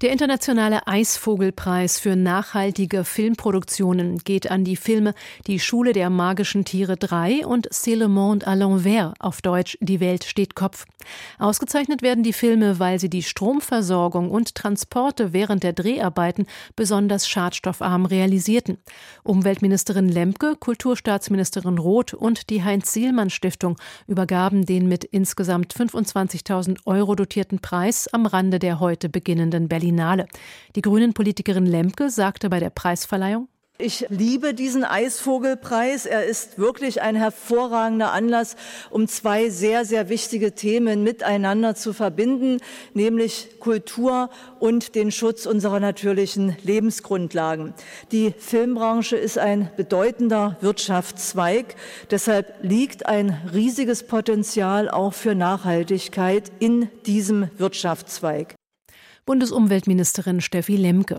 der internationale Eisvogelpreis für nachhaltige Filmproduktionen geht an die Filme Die Schule der magischen Tiere 3 und C'est le monde à l'envers, auf Deutsch Die Welt steht Kopf. Ausgezeichnet werden die Filme, weil sie die Stromversorgung und Transporte während der Dreharbeiten besonders schadstoffarm realisierten. Umweltministerin Lemke, Kulturstaatsministerin Roth und die Heinz-Sielmann-Stiftung übergaben den mit insgesamt 25.000 Euro dotierten Preis am Rande der heute beginnenden Berlin Berlinale. Die Grünen-Politikerin Lemke sagte bei der Preisverleihung, ich liebe diesen Eisvogelpreis. Er ist wirklich ein hervorragender Anlass, um zwei sehr, sehr wichtige Themen miteinander zu verbinden, nämlich Kultur und den Schutz unserer natürlichen Lebensgrundlagen. Die Filmbranche ist ein bedeutender Wirtschaftszweig. Deshalb liegt ein riesiges Potenzial auch für Nachhaltigkeit in diesem Wirtschaftszweig. Bundesumweltministerin Steffi Lemke.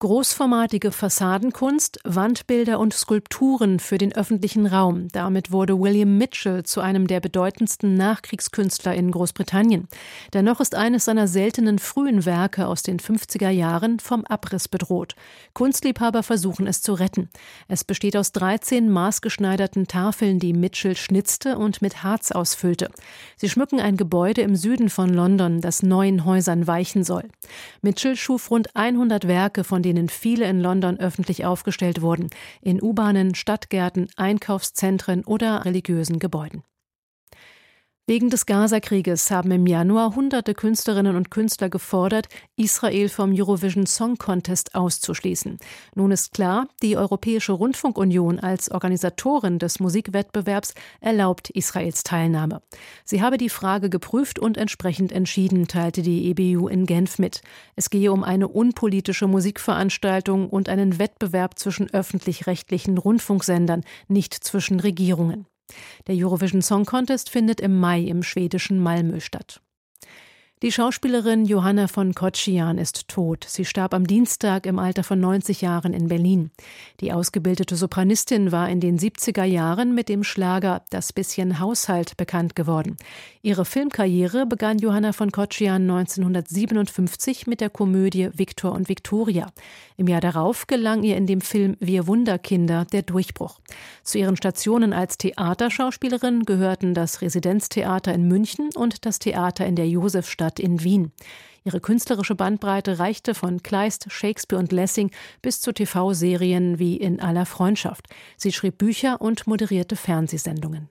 Großformatige Fassadenkunst, Wandbilder und Skulpturen für den öffentlichen Raum. Damit wurde William Mitchell zu einem der bedeutendsten Nachkriegskünstler in Großbritannien. Dennoch ist eines seiner seltenen frühen Werke aus den 50er Jahren vom Abriss bedroht. Kunstliebhaber versuchen es zu retten. Es besteht aus 13 maßgeschneiderten Tafeln, die Mitchell schnitzte und mit Harz ausfüllte. Sie schmücken ein Gebäude im Süden von London, das neuen Häusern weichen soll. Mitchell schuf rund 100 Werke, von denen viele in London öffentlich aufgestellt wurden, in U-Bahnen, Stadtgärten, Einkaufszentren oder religiösen Gebäuden. Wegen des Gaza-Krieges haben im Januar hunderte Künstlerinnen und Künstler gefordert, Israel vom Eurovision Song Contest auszuschließen. Nun ist klar, die Europäische Rundfunkunion als Organisatorin des Musikwettbewerbs erlaubt Israels Teilnahme. Sie habe die Frage geprüft und entsprechend entschieden, teilte die EBU in Genf mit. Es gehe um eine unpolitische Musikveranstaltung und einen Wettbewerb zwischen öffentlich-rechtlichen Rundfunksendern, nicht zwischen Regierungen. Der Eurovision Song Contest findet im Mai im schwedischen Malmö statt. Die Schauspielerin Johanna von Kotschian ist tot. Sie starb am Dienstag im Alter von 90 Jahren in Berlin. Die ausgebildete Sopranistin war in den 70er Jahren mit dem Schlager Das bisschen Haushalt bekannt geworden. Ihre Filmkarriere begann Johanna von Kotschian 1957 mit der Komödie Viktor und Viktoria. Im Jahr darauf gelang ihr in dem Film Wir Wunderkinder der Durchbruch. Zu ihren Stationen als Theaterschauspielerin gehörten das Residenztheater in München und das Theater in der Josefstadt Stadt in Wien. Ihre künstlerische Bandbreite reichte von Kleist, Shakespeare und Lessing bis zu TV-Serien wie In aller Freundschaft. Sie schrieb Bücher und moderierte Fernsehsendungen.